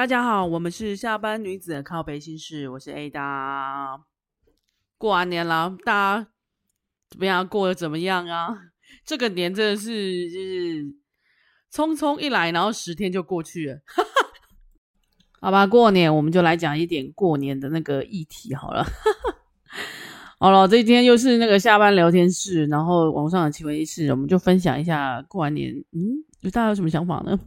大家好，我们是下班女子的靠背心事，我是 Ada。过完年了，大家怎么样？过得怎么样啊？这个年真的是就是匆匆一来，然后十天就过去了。好吧，过年我们就来讲一点过年的那个议题好了。好了，这一天又是那个下班聊天室，然后网上的奇闻异事，我们就分享一下过完年，嗯，大家有什么想法呢？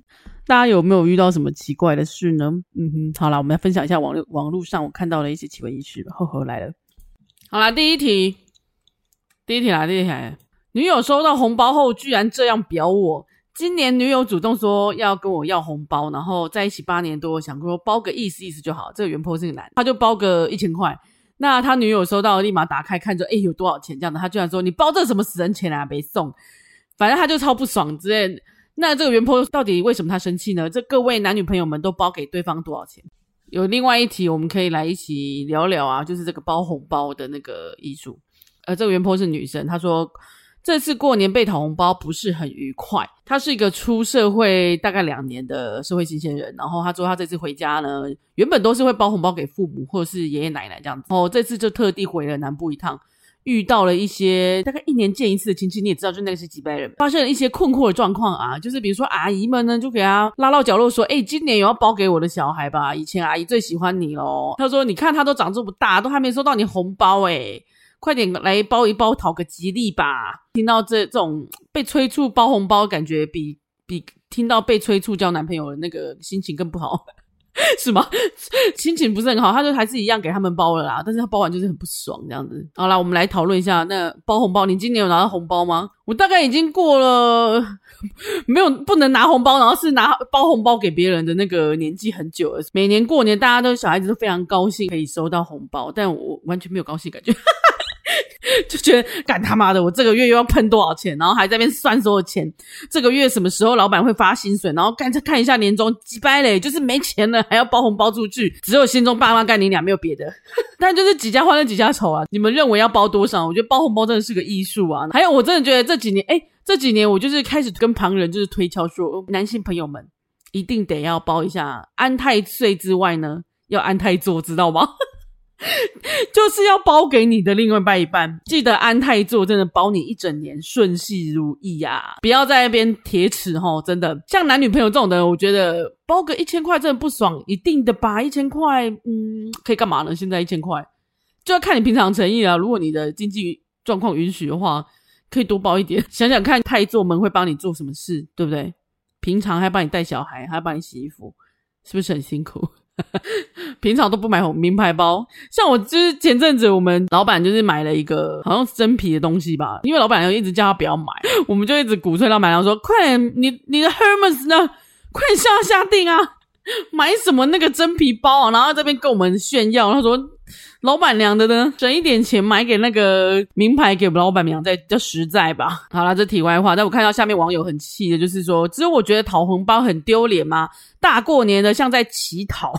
大家有没有遇到什么奇怪的事呢？嗯哼，好啦，我们来分享一下网络网络上我看到的一些奇闻异事。呵呵，来了，好啦，第一题，第一题来，第一题来，女友收到红包后居然这样表我。今年女友主动说要跟我要红包，然后在一起八年多，想说包个意思意思就好。这个原 po 是个男，他就包个一千块。那他女友收到，立马打开看着，诶，有多少钱？这样的，他居然说：“你包这什么死人钱啊？没送。”反正他就超不爽之类。那这个原 po 到底为什么他生气呢？这各位男女朋友们都包给对方多少钱？有另外一题，我们可以来一起聊聊啊，就是这个包红包的那个艺术。呃，这个原 po 是女生，她说。这次过年被讨红包不是很愉快。她是一个出社会大概两年的社会新鲜人，然后她说她这次回家呢，原本都是会包红包给父母或者是爷爷奶奶这样子，然后这次就特地回了南部一趟，遇到了一些大概一年见一次的亲戚，你也知道，就那个是几辈人，发生了一些困惑的状况啊，就是比如说阿姨们呢就给他拉到角落说，诶，今年有要包给我的小孩吧？以前阿姨最喜欢你咯。他说，你看他都长这么大，都还没收到你红包诶。快点来包一包，讨个吉利吧！听到这这种被催促包红包，感觉比比听到被催促交男朋友的那个心情更不好，是吗？心情不是很好，他就还是一样给他们包了啦。但是他包完就是很不爽这样子。好啦，我们来讨论一下，那包红包，你今年有拿到红包吗？我大概已经过了 没有不能拿红包，然后是拿包红包给别人的那个年纪很久了。每年过年，大家都小孩子都非常高兴可以收到红包，但我完全没有高兴感觉。就觉得干他妈的，我这个月又要喷多少钱，然后还在那边算所有钱。这个月什么时候老板会发薪水？然后干看一下年终，鸡掰嘞，就是没钱了还要包红包出去，只有心中爸妈干你俩没有别的。但就是几家欢乐几家愁啊！你们认为要包多少？我觉得包红包真的是个艺术啊！还有，我真的觉得这几年，哎，这几年我就是开始跟旁人就是推敲说，男性朋友们一定得要包一下安太岁之外呢，要安太座，知道吗？就是要包给你的另外一半，记得安太座，真的保你一整年顺气如意呀、啊！不要在那边铁齿吼，真的像男女朋友这种的，我觉得包个一千块真的不爽，一定的吧？一千块，嗯，可以干嘛呢？现在一千块就要看你平常诚意了。如果你的经济状况允许的话，可以多包一点。想想看，太座们会帮你做什么事，对不对？平常还帮你带小孩，还帮你洗衣服，是不是很辛苦？平常都不买红名牌包，像我就是前阵子我们老板就是买了一个好像是真皮的东西吧，因为老板娘一直叫他不要买，我们就一直鼓吹老板娘说：“快点，你你的 Hermes 呢？快下下定啊！买什么那个真皮包啊？”然后这边跟我们炫耀，他说。老板娘的呢，省一点钱买给那个名牌给我们老板娘，再叫实在吧。好啦，这题外话。但我看到下面网友很气的，就是说，只有我觉得讨红包很丢脸吗？大过年的像在乞讨。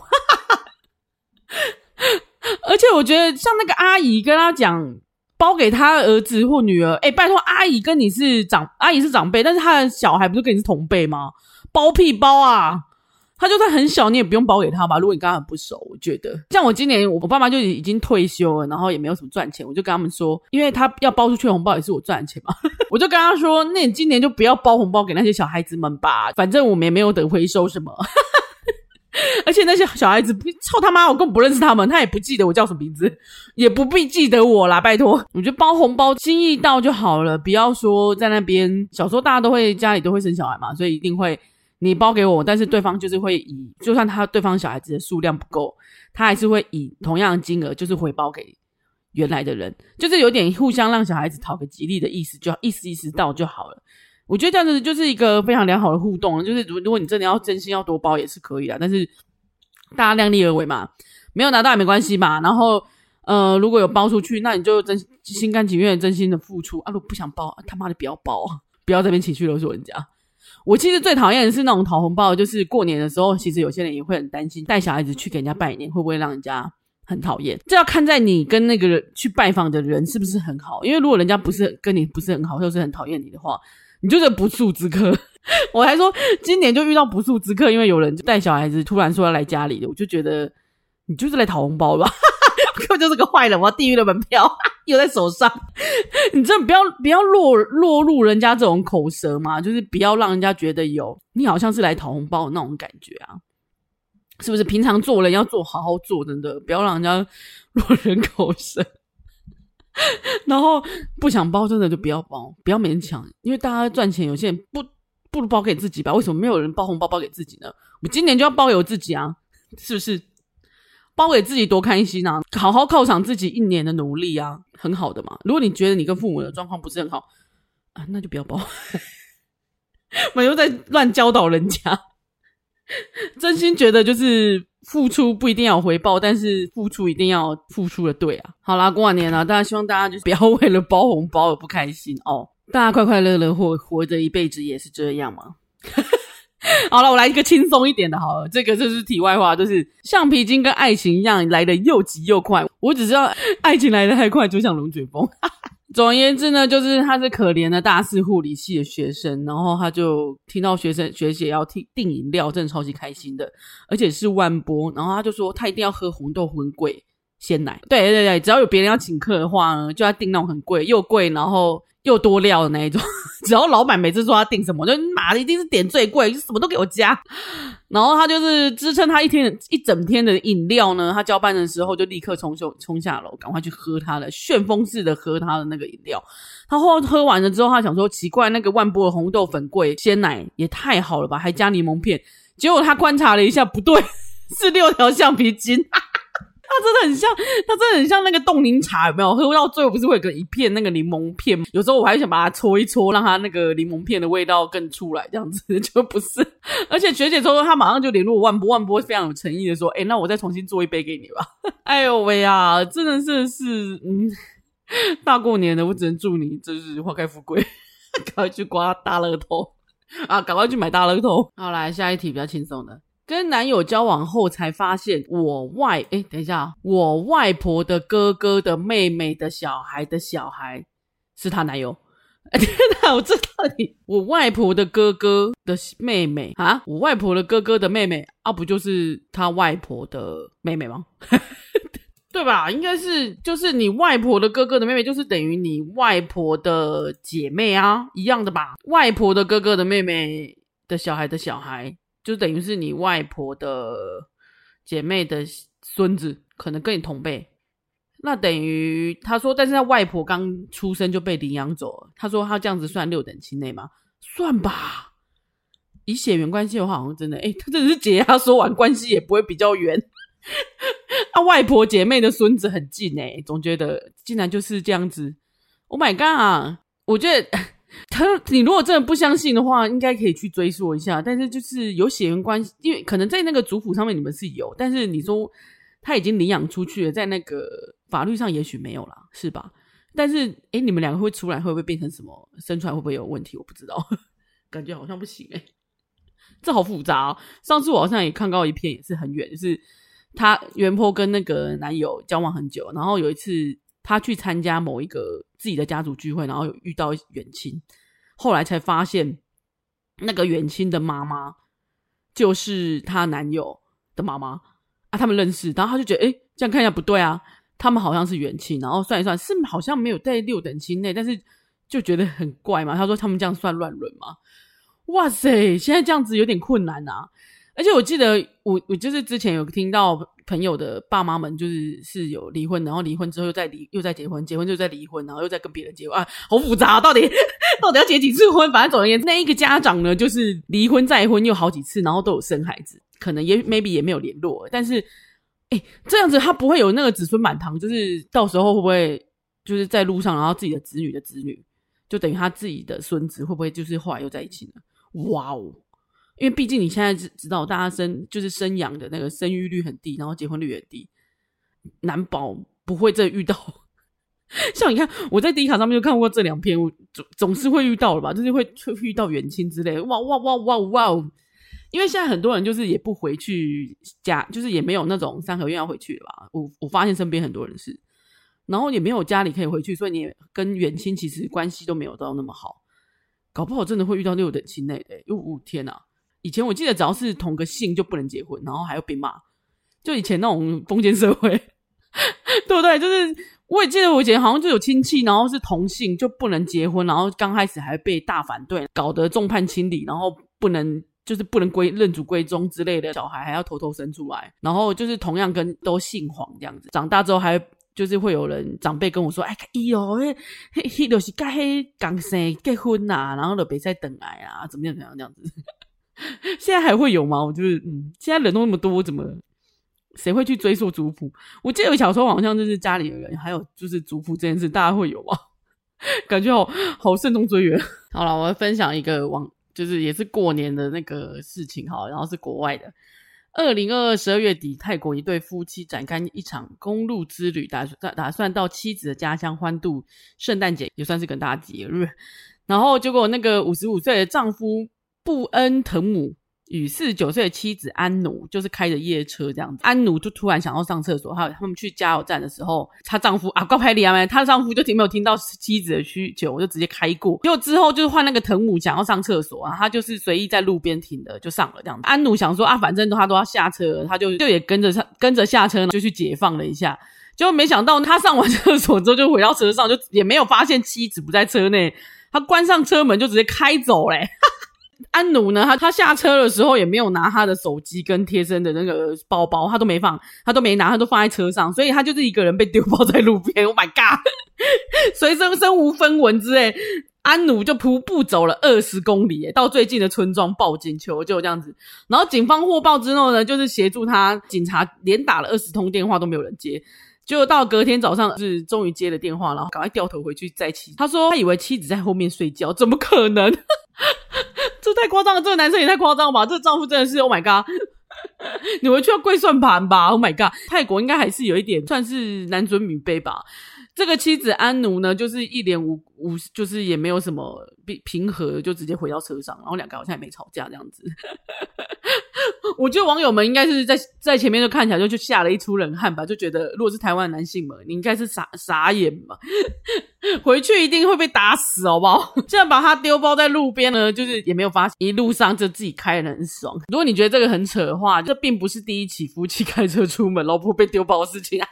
而且我觉得像那个阿姨跟他讲，包给他儿子或女儿，哎，拜托，阿姨跟你是长，阿姨是长辈，但是他的小孩不是跟你是同辈吗？包屁包啊！他就算很小，你也不用包给他吧？如果你跟他很不熟，我觉得像我今年我爸妈就已经退休了，然后也没有什么赚钱，我就跟他们说，因为他要包出去的红包也是我赚钱嘛，我就跟他说，那你今年就不要包红包给那些小孩子们吧，反正我们也没有得回收什么，而且那些小孩子操他妈，我根本不认识他们，他也不记得我叫什么名字，也不必记得我啦，拜托，我觉得包红包心意到就好了，不要说在那边，小时候大家都会家里都会生小孩嘛，所以一定会。你包给我，但是对方就是会以，就算他对方小孩子的数量不够，他还是会以同样的金额，就是回包给原来的人，就是有点互相让小孩子讨个吉利的意思，就意思意思到就好了。我觉得这样子就是一个非常良好的互动，就是如如果你真的要真心要多包也是可以的，但是大家量力而为嘛，没有拿到也没关系嘛。然后呃，如果有包出去，那你就真心甘情愿、真心的付出啊。如不想包，他妈的不要包，不要这边情绪勒索人家。我其实最讨厌的是那种讨红包，就是过年的时候，其实有些人也会很担心，带小孩子去给人家拜年会不会让人家很讨厌。这要看在你跟那个人去拜访的人是不是很好，因为如果人家不是跟你不是很好，或是很讨厌你的话，你就是不速之客。我还说今年就遇到不速之客，因为有人带小孩子突然说要来家里的，我就觉得你就是来讨红包吧，就是个坏人，我要地狱的门票 又在手上，你真的不要不要落落入人家这种口舌嘛，就是不要让人家觉得有你好像是来讨红包的那种感觉啊，是不是？平常做人要做好好做，真的不要让人家落人口舌。然后不想包，真的就不要包，不要勉强，因为大家赚钱，有些人不。不如包给自己吧？为什么没有人包红包包给自己呢？我今年就要包给我自己啊！是不是？包给自己多开心啊！好好犒赏自己一年的努力啊，很好的嘛。如果你觉得你跟父母的状况不是很好啊，那就不要包。我又在乱教导人家。真心觉得就是付出不一定要有回报，但是付出一定要付出的对啊。好啦，过完年了，大家希望大家就是不要为了包红包而不开心哦。大家快快乐乐活活着一辈子也是这样吗？好了，我来一个轻松一点的，好了，这个就是题外话，就是橡皮筋跟爱情一样来得又急又快。我只知道爱情来得太快，就像龙卷风。总而言之呢，就是他是可怜的大四护理系的学生，然后他就听到学生学姐要订订饮料，真的超级开心的，而且是万波，然后他就说他一定要喝红豆粉贵鲜奶。对对对，只要有别人要请客的话呢，就要订那种很贵又贵，然后。又多料的那一种，只要老板每次说他订什么，就妈的一定是点最贵，什么都给我加。然后他就是支撑他一天一整天的饮料呢，他交班的时候就立刻冲就冲下楼，赶快去喝他的旋风式的喝他的那个饮料。他后喝完了之后，他想说奇怪，那个万波的红豆粉贵鲜奶也太好了吧，还加柠檬片。结果他观察了一下，不对，是六条橡皮筋。它真的很像，它真的很像那个冻柠茶，有没有？喝到最后不是会有个一片那个柠檬片？有时候我还想把它搓一搓，让它那个柠檬片的味道更出来，这样子就不是。而且学姐说，她马上就联络万波，万波非常有诚意的说：“哎、那我再重新做一杯给你吧。” 哎呦喂呀，真的是是嗯，大过年的，我只能祝你就是花开富贵，赶快去刮大乐透啊！赶快去买大乐透。好，来下一题比较轻松的。跟男友交往后才发现，我外诶、欸、等一下，我外婆的哥哥的妹妹的小孩的小孩是她男友。天哪，我这到底我外婆的哥哥的妹妹啊？我外婆的哥哥的妹妹啊，不就是他外婆的妹妹吗？对吧？应该是，就是你外婆的哥哥的妹妹，就是等于你外婆的姐妹啊，一样的吧？外婆的哥哥的妹妹的小孩的小孩。就等于是你外婆的姐妹的孙子，可能跟你同辈。那等于他说，但是他外婆刚出生就被领养走了。他说他这样子算六等亲内吗？算吧。以血缘关系的话，好像真的，诶他真的是姐。他说完关系也不会比较远。他 外婆姐妹的孙子很近诶，总觉得竟然就是这样子。Oh my god！我觉得。他，你如果真的不相信的话，应该可以去追溯一下。但是就是有血缘关系，因为可能在那个族谱上面你们是有，但是你说他已经领养出去了，在那个法律上也许没有啦，是吧？但是诶，你们两个会出来会不会变成什么？生出来会不会有问题？我不知道，感觉好像不行诶。这好复杂哦。上次我好像也看到一篇，也是很远，就是他原坡跟那个男友交往很久，然后有一次。他去参加某一个自己的家族聚会，然后有遇到远亲，后来才发现那个远亲的妈妈就是他男友的妈妈啊，他们认识，然后他就觉得，诶，这样看一下不对啊，他们好像是远亲，然后算一算是好像没有在六等亲内，但是就觉得很怪嘛。他说他们这样算乱伦吗？哇塞，现在这样子有点困难啊。而且我记得我我就是之前有听到。朋友的爸妈们就是是有离婚，然后离婚之后又再离，又再结婚，结婚就再离婚，然后又再跟别人结婚啊，好复杂，到底 到底要结几次婚？反正总而言之，那一个家长呢，就是离婚再婚又好几次，然后都有生孩子，可能也 maybe 也没有联络，但是哎，这样子他不会有那个子孙满堂，就是到时候会不会就是在路上，然后自己的子女的子女，就等于他自己的孙子会不会就是后来又在一起呢？哇哦！因为毕竟你现在知知道，大家生就是生养的那个生育率很低，然后结婚率也低，难保不会再遇到。像你看，我在第一卡上面就看过这两篇，我总总是会遇到了吧，就是会会遇到远亲之类的。哇哇哇哇哇！因为现在很多人就是也不回去家，就是也没有那种三合院要回去了吧。我我发现身边很多人是，然后也没有家里可以回去，所以你也跟远亲其实关系都没有到那么好。搞不好真的会遇到六等亲类的。哟、哦，天哪！以前我记得只要是同个姓就不能结婚，然后还要被骂。就以前那种封建社会，对不对？就是我也记得我以前好像就有亲戚，然后是同姓就不能结婚，然后刚开始还被大反对，搞得众叛亲离，然后不能。就是不能归认祖归宗之类的，小孩还要偷偷生出来，然后就是同样跟都姓黄这样子。长大之后还就是会有人长辈跟我说：“哎，哟、哦，嘿，嘿，就是该嘿刚生结婚呐、啊，然后就别再等来啊，怎么样怎么样这样子。” 现在还会有吗？我就是嗯，现在人都那么多，怎么谁会去追溯族谱？我记得我小时候好像就是家里的人，还有就是族谱这件事，大家会有吗？感觉好好慎重追远。好了，我要分享一个网。就是也是过年的那个事情哈，然后是国外的。二零二二十二月底，泰国一对夫妻展开一场公路之旅，打算打算到妻子的家乡欢度圣诞节，也算是跟大家节日。然后结果那个五十五岁的丈夫布恩滕姆。与四十九岁的妻子安奴就是开着夜车这样子，安奴就突然想要上厕所，他他们去加油站的时候，她丈夫啊，高拍里啊没，她丈夫就听没有听到妻子的需求，我就直接开过，结果之后就是换那个藤姆想要上厕所啊，他就是随意在路边停的就上了这样子，安奴想说啊，反正他都要下车，他就就也跟着上跟着下车就去解放了一下，结果没想到他上完厕所之后就回到车上，就也没有发现妻子不在车内，他关上车门就直接开走嘞。安努呢？他他下车的时候也没有拿他的手机跟贴身的那个包包，他都没放，他都没拿，他都放在车上，所以他就是一个人被丢包在路边。Oh my god！随身身无分文之类，安努就徒步走了二十公里，到最近的村庄报警求救，这样子。然后警方获报之后呢，就是协助他，警察连打了二十通电话都没有人接，就到隔天早上是终于接了电话，然后赶快掉头回去载妻。他说他以为妻子在后面睡觉，怎么可能？太夸张了，这个男生也太夸张了吧！这个丈夫真的是，Oh my god！你们去要跪算盘吧，Oh my god！泰国应该还是有一点算是男尊女卑吧。这个妻子安奴呢，就是一脸无无，就是也没有什么平平和，就直接回到车上，然后两个好像也没吵架这样子。我觉得网友们应该是在在前面就看起来就就吓了一出冷汗吧，就觉得如果是台湾男性们，你应该是傻傻眼吧，回去一定会被打死，好不好？现在把他丢包在路边呢，就是也没有发现，一路上就自己开得很爽。如果你觉得这个很扯的话，这并不是第一起夫妻开车出门，老婆被丢包的事情啊。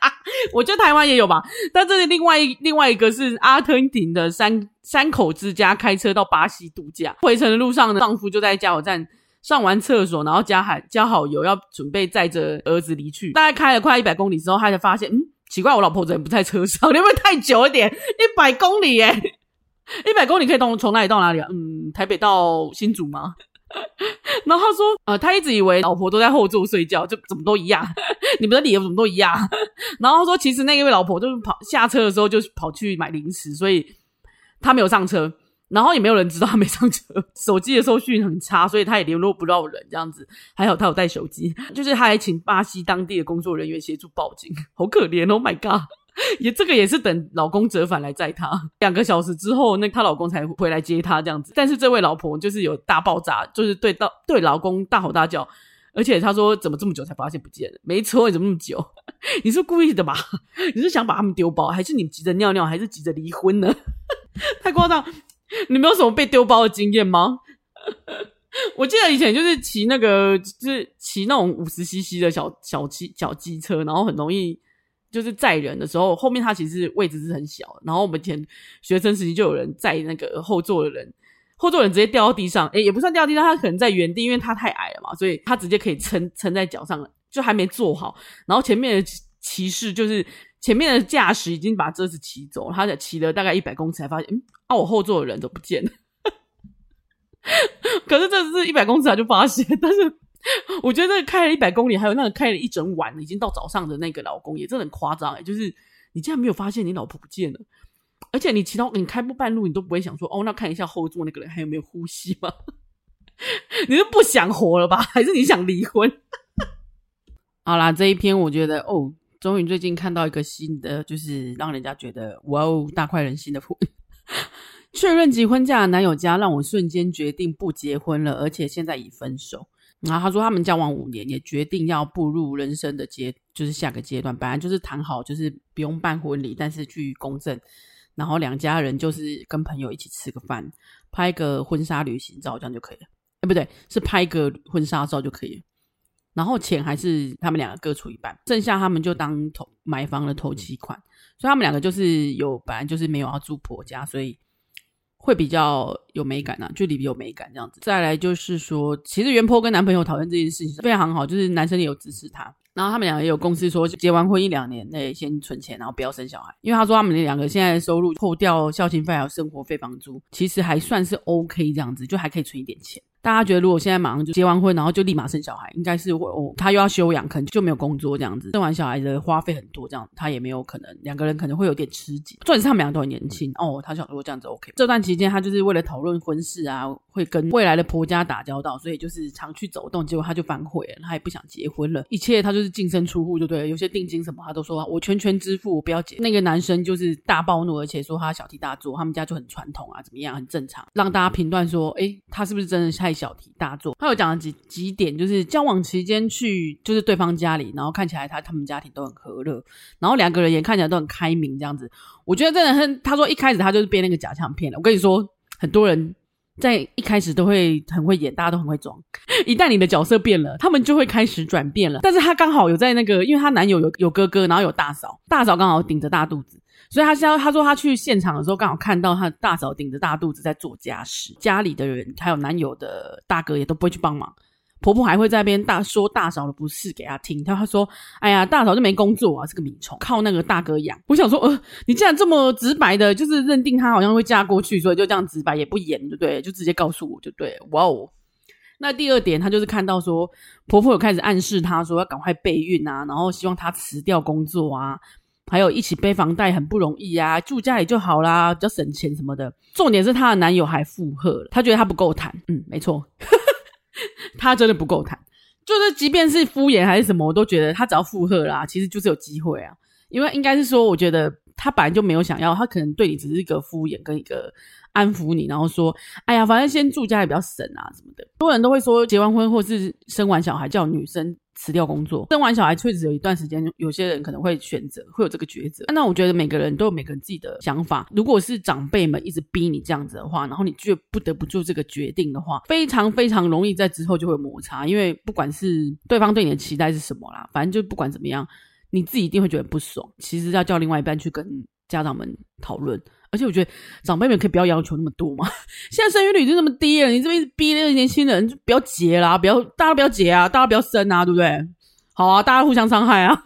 我觉得台湾也有吧，但这是另外一另外一个是阿根廷的三三口之家开车到巴西度假，回程的路上呢，丈夫就在加油站。上完厕所，然后加好加好油，要准备载着儿子离去。大概开了快一百公里之后，他才发现，嗯，奇怪，我老婆怎么不在车上？你会不会太久一点？一百公里耶，一百公里可以从从哪里到哪里啊？嗯，台北到新竹吗？然后他说，呃，他一直以为老婆都在后座睡觉，就怎么都一样。你们的理由怎么都一样？然后他说，其实那一位老婆就是跑下车的时候就跑去买零食，所以他没有上车。然后也没有人知道他没上车，手机的收讯很差，所以他也联络不到人，这样子。还好他有带手机，就是他还请巴西当地的工作人员协助报警，好可怜，Oh my god！也这个也是等老公折返来载她，两个小时之后，那她老公才回来接她这样子。但是这位老婆就是有大爆炸，就是对到对老公大吼大叫，而且她说怎么这么久才发现不见了？没错，你怎么那么久？你是故意的吧？你是想把他们丢包，还是你急着尿尿，还是急着离婚呢？太夸张。你没有什么被丢包的经验吗？我记得以前就是骑那个，就是骑那种五十 CC 的小小机小机车，然后很容易就是载人的时候，后面它其实位置是很小。然后我们以前学生时期就有人载那个后座的人，后座人直接掉到地上，诶，也不算掉地上，他可能在原地，因为他太矮了嘛，所以他直接可以撑撑在脚上，就还没坐好。然后前面的骑士就是。前面的驾驶已经把车子骑走，他才骑了大概一百公尺才发现，嗯，啊，我后座的人都不见了。可是这是一百公尺他就发现，但是我觉得这个开了一百公里，还有那个开了一整晚，已经到早上的那个老公也真的很夸张诶，就是你竟然没有发现你老婆不见了，而且你骑到你开不半路，你都不会想说，哦，那看一下后座那个人还有没有呼吸吗？你是不想活了吧？还是你想离婚？好啦，这一篇我觉得哦。终于最近看到一个新的，就是让人家觉得哇哦，大快人心的婚。确认结婚嫁男友家，让我瞬间决定不结婚了，而且现在已分手。然后他说他们交往五年，也决定要步入人生的阶，就是下个阶段。本来就是谈好，就是不用办婚礼，但是去公证。然后两家人就是跟朋友一起吃个饭，拍个婚纱旅行照，这样就可以了。哎，不对，是拍个婚纱照就可以了。然后钱还是他们两个各出一半，剩下他们就当投买房的头期款。所以他们两个就是有本来就是没有要住婆家，所以会比较有美感啊，距离比较有美感这样子。再来就是说，其实原 po 跟男朋友讨论这件事情非常好，就是男生也有支持他。然后他们两个也有共识说，结完婚一两年内先存钱，然后不要生小孩。因为他说他们两个现在的收入扣掉孝亲费还有生活费房租，其实还算是 OK 这样子，就还可以存一点钱。大家觉得，如果现在马上就结完婚，然后就立马生小孩，应该是会哦，他又要休养，可能就没有工作这样子。生完小孩的花费很多，这样他也没有可能，两个人可能会有点吃紧。重点是他们两个都很年轻哦，他想说这样子 OK。这段期间，他就是为了讨论婚事啊，会跟未来的婆家打交道，所以就是常去走动。结果他就反悔了，他也不想结婚了，一切他就是净身出户就对了。有些定金什么，他都说我全权支付，我不要结。那个男生就是大暴怒，而且说他小题大做，他们家就很传统啊，怎么样，很正常，让大家评断说，哎，他是不是真的太小题大做？他有讲了几几点，就是交往期间去就是对方家里，然后看起来他他们家庭都很和乐，然后两个人也看起来都很开明这样子。我觉得真的很，他说一开始他就是被那个假象骗了。我跟你说，很多人在一开始都会很会演，大家都很会装。一旦你的角色变了，他们就会开始转变了。但是他刚好有在那个，因为他男友有有哥哥，然后有大嫂，大嫂刚好顶着大肚子。所以他现在他说他去现场的时候，刚好看到他大嫂顶着大肚子在做家事，家里的人还有男友的大哥也都不会去帮忙，婆婆还会在那边大说大嫂的不是给他听。他他说：“哎呀，大嫂就没工作啊，是个米虫，靠那个大哥养。”我想说，呃，你既然这么直白的，就是认定他好像会嫁过去，所以就这样直白也不演，对不对？就直接告诉我就对。哇哦，那第二点，她就是看到说婆婆有开始暗示她说要赶快备孕啊，然后希望她辞掉工作啊。还有一起背房贷很不容易啊，住家里就好啦，比较省钱什么的。重点是她的男友还附和了，他觉得她不够谈。嗯，没错，她真的不够谈。就是即便是敷衍还是什么，我都觉得她只要附和啦，其实就是有机会啊。因为应该是说，我觉得他本来就没有想要，他可能对你只是一个敷衍跟一个安抚你，然后说，哎呀，反正先住家也比较省啊什么的。多人都会说，结完婚或是生完小孩叫女生。辞掉工作，生完小孩确实有一段时间，有些人可能会选择，会有这个抉择。那我觉得每个人都有每个人自己的想法。如果是长辈们一直逼你这样子的话，然后你却不得不做这个决定的话，非常非常容易在之后就会摩擦。因为不管是对方对你的期待是什么啦，反正就不管怎么样，你自己一定会觉得不爽。其实要叫另外一半去跟家长们讨论。而且我觉得长辈们可以不要要求那么多嘛。现在生育率就那么低了，你这边逼那个年轻人就不要结啦，不要大家不要结啊，大家不要生啊，对不对？好啊，大家互相伤害啊。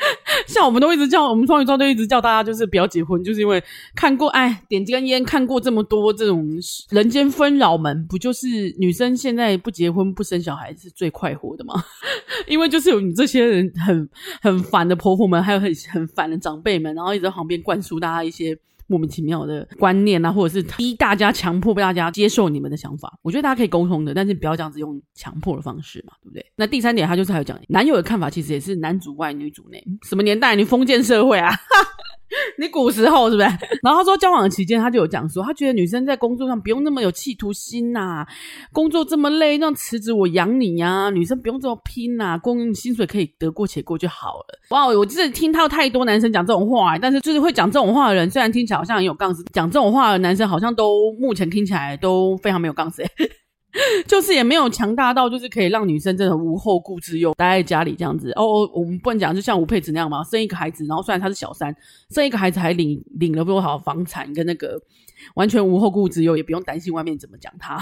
像我们都一直叫我们双鱼座都一直叫大家就是不要结婚，就是因为看过哎点根烟看过这么多这种人间纷扰们，不就是女生现在不结婚不生小孩是最快活的吗？因为就是有你这些人很很烦的婆婆们，还有很很烦的长辈们，然后一直在旁边灌输大家一些。莫名其妙的观念啊，或者是逼大家强迫被大家接受你们的想法，我觉得大家可以沟通的，但是不要这样子用强迫的方式嘛，对不对？那第三点，他就是还有讲男友的看法，其实也是男主外女主内，什么年代？你封建社会啊？你古时候是不是？然后他说交往期间，他就有讲说，他觉得女生在工作上不用那么有企图心呐、工作这么累，让辞职我养你呀、女生不用这么拼呐、啊，工薪水可以得过且过就好了。哇，我就是听到太多男生讲这种话，但是就是会讲这种话的人，虽然听起来好像很有杠子，讲这种话的男生好像都目前听起来都非常没有杠子。就是也没有强大到，就是可以让女生真的无后顾之忧，待在家里这样子。哦，我们不能讲，就像吴佩慈那样嘛，生一个孩子，然后虽然他是小三，生一个孩子还领领了多少房产跟那个完全无后顾之忧，也不用担心外面怎么讲他。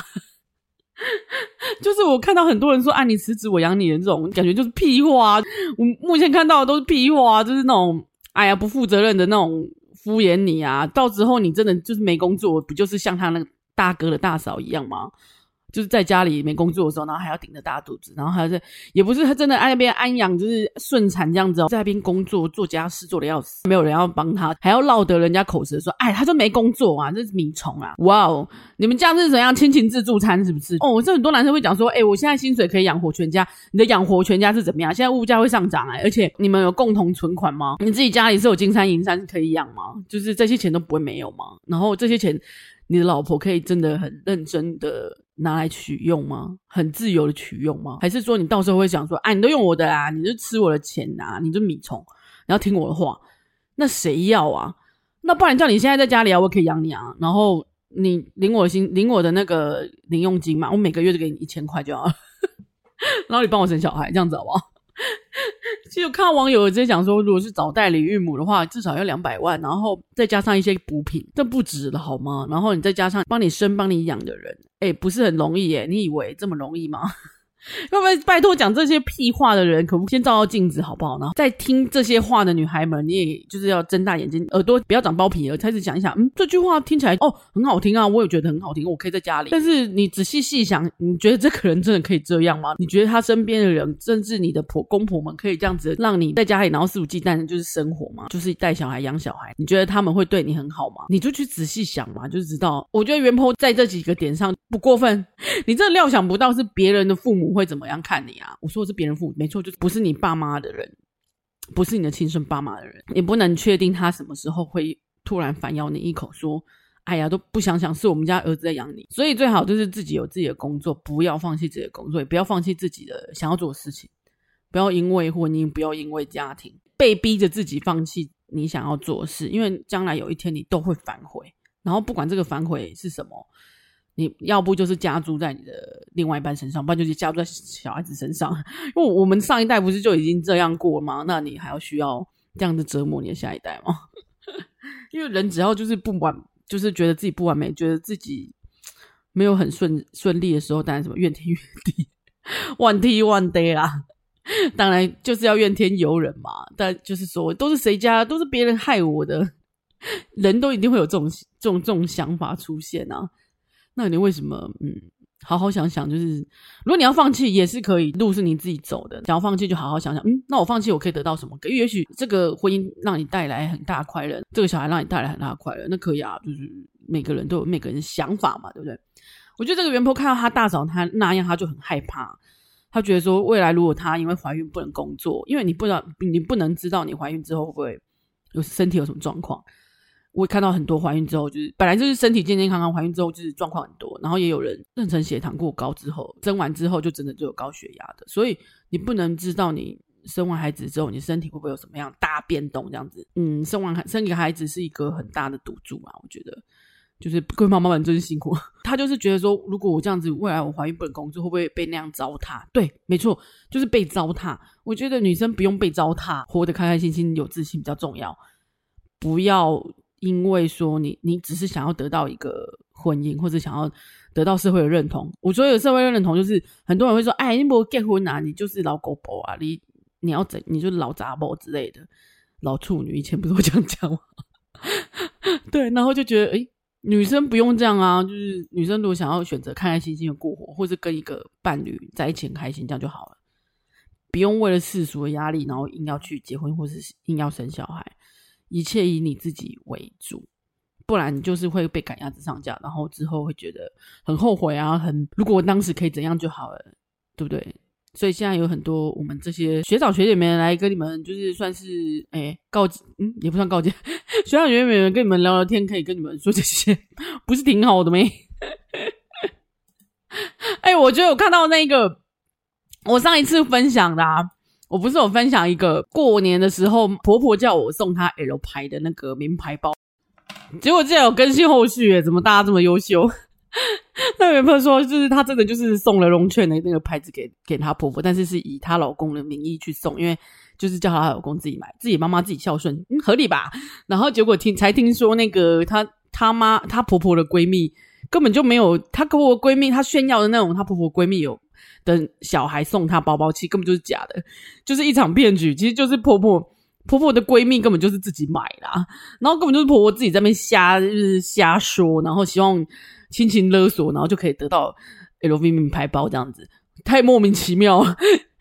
就是我看到很多人说，啊，你辞职我养你的这种感觉就是屁话。我目前看到的都是屁话，就是那种哎呀不负责任的那种敷衍你啊。到时候你真的就是没工作，不就是像他那个大哥的大嫂一样吗？就是在家里没工作的时候，然后还要顶着大肚子，然后还是也不是他真的在那边安养，就是顺产这样子哦，在那边工作做家事做的要死，没有人要帮他，还要落得人家口舌说，哎，他说没工作啊，这是米虫啊！哇哦，你们这样是怎样亲情自助餐是不是？哦，这很多男生会讲说，哎，我现在薪水可以养活全家，你的养活全家是怎么样？现在物价会上涨哎，而且你们有共同存款吗？你自己家里是有金山银山可以养吗？就是这些钱都不会没有吗？然后这些钱，你的老婆可以真的很认真的。拿来取用吗？很自由的取用吗？还是说你到时候会想说，哎，你都用我的啊，你就吃我的钱啊，你就米虫，你要听我的话，那谁要啊？那不然叫你现在在家里啊，我可以养你啊。然后你领我薪，领我的那个零用金嘛，我每个月就给你一千块就好了。然后你帮我生小孩，这样子好不好？其实看网友直接讲说，如果是找代理孕母的话，至少要两百万，然后再加上一些补品，这不值了好吗？然后你再加上帮你生、帮你养的人，诶，不是很容易耶？你以为这么容易吗？要不要拜托讲这些屁话的人，可不先照照镜子好不好？然后在听这些话的女孩们，你也就是要睁大眼睛，耳朵不要长包皮了，开始想一想，嗯，这句话听起来哦很好听啊，我也觉得很好听，我可以在家里。但是你仔细细想，你觉得这个人真的可以这样吗？你觉得他身边的人，甚至你的婆公婆们，可以这样子让你在家里然后肆无忌惮的就是生活吗？就是带小孩养小孩，你觉得他们会对你很好吗？你就去仔细想嘛，就知道。我觉得原 PO 在这几个点上不过分，你真的料想不到是别人的父母会怎么样看你。啊！我说的是别人父母，没错，就是不是你爸妈的人，不是你的亲生爸妈的人，你不能确定他什么时候会突然反咬你一口，说：“哎呀，都不想想是我们家儿子在养你。”所以最好就是自己有自己的工作，不要放弃自己的工作，也不要放弃自己的想要做的事情，不要因为婚姻，不要因为家庭被逼着自己放弃你想要做的事，因为将来有一天你都会反悔，然后不管这个反悔是什么。你要不就是加注在你的另外一半身上，不然就是加注在小孩子身上。因为我们上一代不是就已经这样过吗？那你还要需要这样子折磨你的下一代吗？因为人只要就是不完，就是觉得自己不完美，觉得自己没有很顺顺利的时候，当然什么怨天 怨地，怨天怨地啦。当然就是要怨天尤人嘛。但就是说，都是谁家，都是别人害我的，人都一定会有这种这种这种想法出现啊。那你为什么嗯，好好想想，就是如果你要放弃也是可以，路是你自己走的。想要放弃就好好想想，嗯，那我放弃我可以得到什么？也许这个婚姻让你带来很大快乐，这个小孩让你带来很大快乐，那可以啊。就是每个人都有每个人的想法嘛，对不对？我觉得这个原 PO 看到他大嫂他那样，他就很害怕，他觉得说未来如果他因为怀孕不能工作，因为你不知道你不能知道你怀孕之后会不会有身体有什么状况。我也看到很多怀孕之后，就是本来就是身体健健康康，怀孕之后就是状况很多，然后也有人妊娠血糖过高之后，生完之后就真的就有高血压的。所以你不能知道你生完孩子之后，你身体会不会有什么样大变动这样子。嗯，生完孩生一个孩子是一个很大的赌注啊，我觉得就是贵妈妈们真辛苦。她就是觉得说，如果我这样子未来我怀孕不能工作，会不会被那样糟蹋？对，没错，就是被糟蹋。我觉得女生不用被糟蹋，活得开开心心、有自信比较重要，不要。因为说你，你只是想要得到一个婚姻，或者想要得到社会的认同。我说有社会的认同，就是很多人会说：“哎，你不结婚啊，你就是老狗婆啊，你你要怎，你就老杂婆之类的，老处女。”以前不是会这样讲吗？对，然后就觉得，哎，女生不用这样啊，就是女生如果想要选择开开心心的过活，或者跟一个伴侣在一起很开心，这样就好了，不用为了世俗的压力，然后硬要去结婚，或是硬要生小孩。一切以你自己为主，不然你就是会被赶鸭子上架，然后之后会觉得很后悔啊，很如果我当时可以怎样就好了，对不对？所以现在有很多我们这些学长学姐们来跟你们，就是算是哎告嗯也不算告诫，学长学姐们跟你们聊聊天，可以跟你们说这些，不是挺好的吗？哎，我觉得我看到那个我上一次分享的啊。我不是有分享一个过年的时候，婆婆叫我送她 L 牌的那个名牌包，结果竟然有更新后续，怎么大家这么优秀？那原 PO 说，就是她真的就是送了融券的那个牌子给给她婆婆，但是是以她老公的名义去送，因为就是叫她老公自己买，自己妈妈自己孝顺，合理吧？然后结果听才听说那个她她妈她婆婆的闺蜜根本就没有，她跟我闺蜜她炫耀的那种，她婆婆闺蜜有。等小孩送她包包，其实根本就是假的，就是一场骗局。其实就是婆婆婆婆的闺蜜根本就是自己买啦，然后根本就是婆婆自己在那边瞎就是瞎说，然后希望亲情勒索，然后就可以得到 LV 名牌包这样子，太莫名其妙。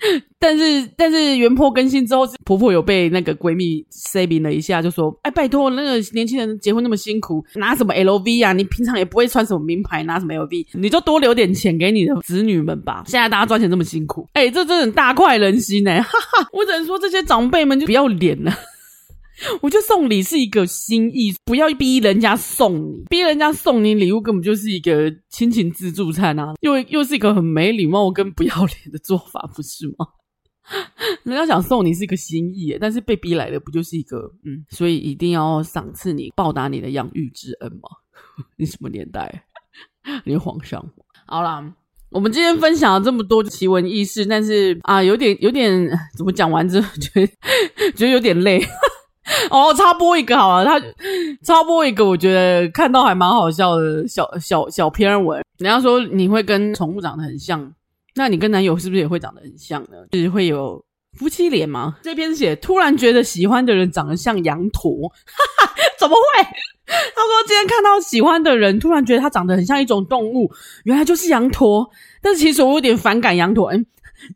但是但是原坡更新之后，婆婆有被那个闺蜜 saving 了一下，就说：“哎，拜托，那个年轻人结婚那么辛苦，拿什么 LV 啊？你平常也不会穿什么名牌，拿什么 LV？你就多留点钱给你的子女们吧。现在大家赚钱这么辛苦，哎，这真的大快人心呢！哈哈，我只能说这些长辈们就不要脸了。我觉得送礼是一个心意，不要逼人家送你，逼人家送你礼物根本就是一个亲情自助餐啊，又又是一个很没礼貌跟不要脸的做法，不是吗？人家想送你是一个心意，但是被逼来的不就是一个嗯？所以一定要赏赐你，报答你的养育之恩嘛。你什么年代？你皇上？好啦，我们今天分享了这么多奇闻异事，但是啊，有点有点怎么讲完之后觉得觉得有点累。哦，插播一个好了，他插播一个，我觉得看到还蛮好笑的小小小篇文。人家说你会跟宠物长得很像，那你跟男友是不是也会长得很像呢？就是会有夫妻脸吗？这篇写突然觉得喜欢的人长得像羊驼，哈哈，怎么会？他说今天看到喜欢的人，突然觉得他长得很像一种动物，原来就是羊驼。但是其实我有点反感羊驼，嗯。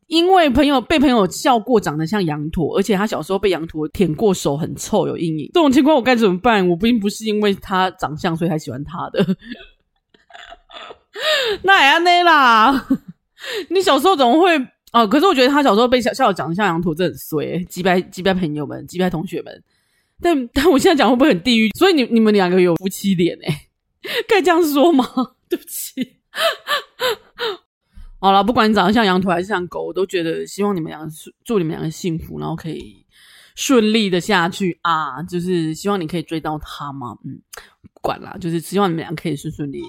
因为朋友被朋友笑过，长得像羊驼，而且他小时候被羊驼舔过手，很臭，有阴影。这种情况我该怎么办？我并不是因为他长相所以才喜欢他的。那也安内啦，你小时候怎么会哦？可是我觉得他小时候被笑笑长得像羊驼，这很衰。击败击败朋友们，击败同学们。但但我现在讲会不会很地狱？所以你你们两个有夫妻脸诶，该这样说吗？对不起。好了，不管你长得像羊驼还是像狗，我都觉得希望你们两个祝你们两个幸福，然后可以顺利的下去啊！就是希望你可以追到他嘛，嗯，不管啦，就是希望你们俩可以顺顺利。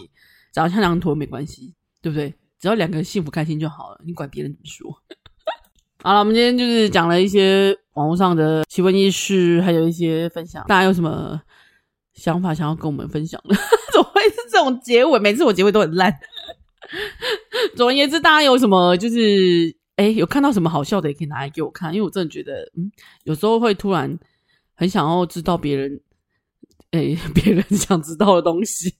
长得像羊驼没关系，对不对？只要两个人幸福开心就好了，你管别人怎么说？好了，我们今天就是讲了一些网络上的奇闻异事，还有一些分享。大家有什么想法想要跟我们分享的？怎么会是这种结尾？每次我结尾都很烂。总而言之，大家有什么就是哎，有看到什么好笑的，也可以拿来给我看，因为我真的觉得，嗯，有时候会突然很想要知道别人，哎，别人想知道的东西。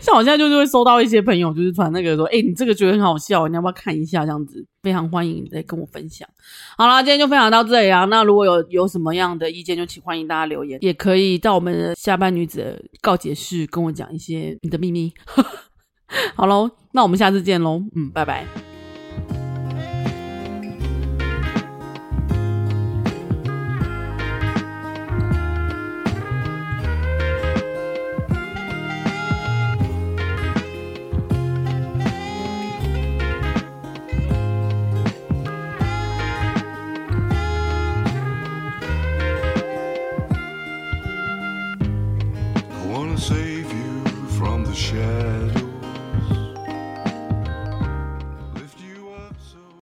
像我现在就是会收到一些朋友就是传那个说，哎，你这个觉得很好笑，你要不要看一下？这样子非常欢迎你再跟我分享。好啦，今天就分享到这里啊。那如果有有什么样的意见，就请欢迎大家留言，也可以到我们的下班女子告解室跟我讲一些你的秘密。好喽，那我们下次见喽，嗯，拜拜。